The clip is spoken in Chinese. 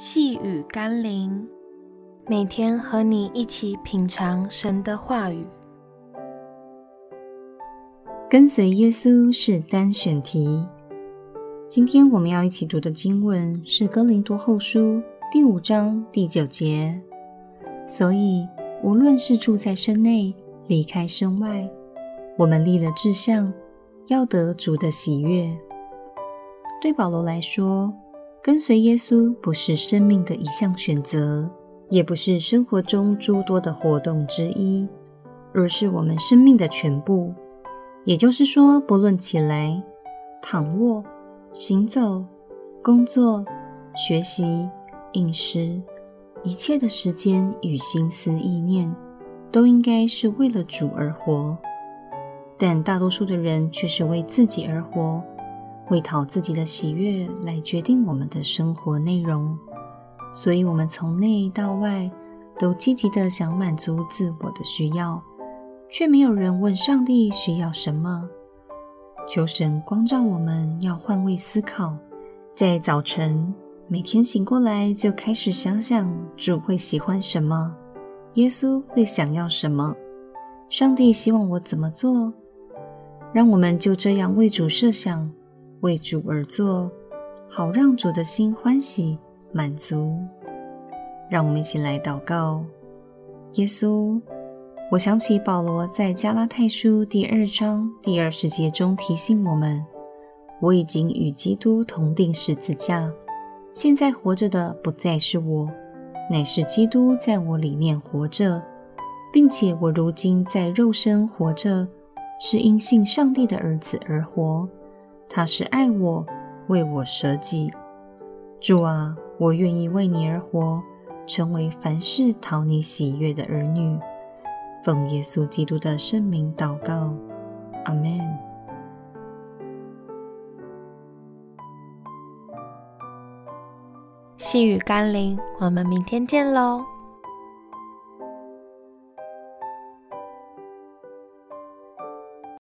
细雨甘霖，每天和你一起品尝神的话语。跟随耶稣是单选题。今天我们要一起读的经文是《哥林多后书》第五章第九节。所以，无论是住在身内，离开身外，我们立了志向，要得主的喜悦。对保罗来说，跟随耶稣不是生命的一项选择，也不是生活中诸多的活动之一，而是我们生命的全部。也就是说，不论起来、躺卧、行走、工作、学习、饮食，一切的时间与心思意念，都应该是为了主而活。但大多数的人却是为自己而活。为讨自己的喜悦来决定我们的生活内容，所以我们从内到外都积极的想满足自我的需要，却没有人问上帝需要什么。求神光照我们，要换位思考，在早晨每天醒过来就开始想想主会喜欢什么，耶稣会想要什么，上帝希望我怎么做，让我们就这样为主设想。为主而做，好让主的心欢喜满足。让我们一起来祷告。耶稣，我想起保罗在加拉太书第二章第二十节中提醒我们：“我已经与基督同钉十字架，现在活着的不再是我，乃是基督在我里面活着，并且我如今在肉身活着，是因信上帝的儿子而活。”他是爱我，为我舍己。主啊，我愿意为你而活，成为凡事讨你喜悦的儿女。奉耶稣基督的圣名祷告，阿们。细雨甘霖，我们明天见喽。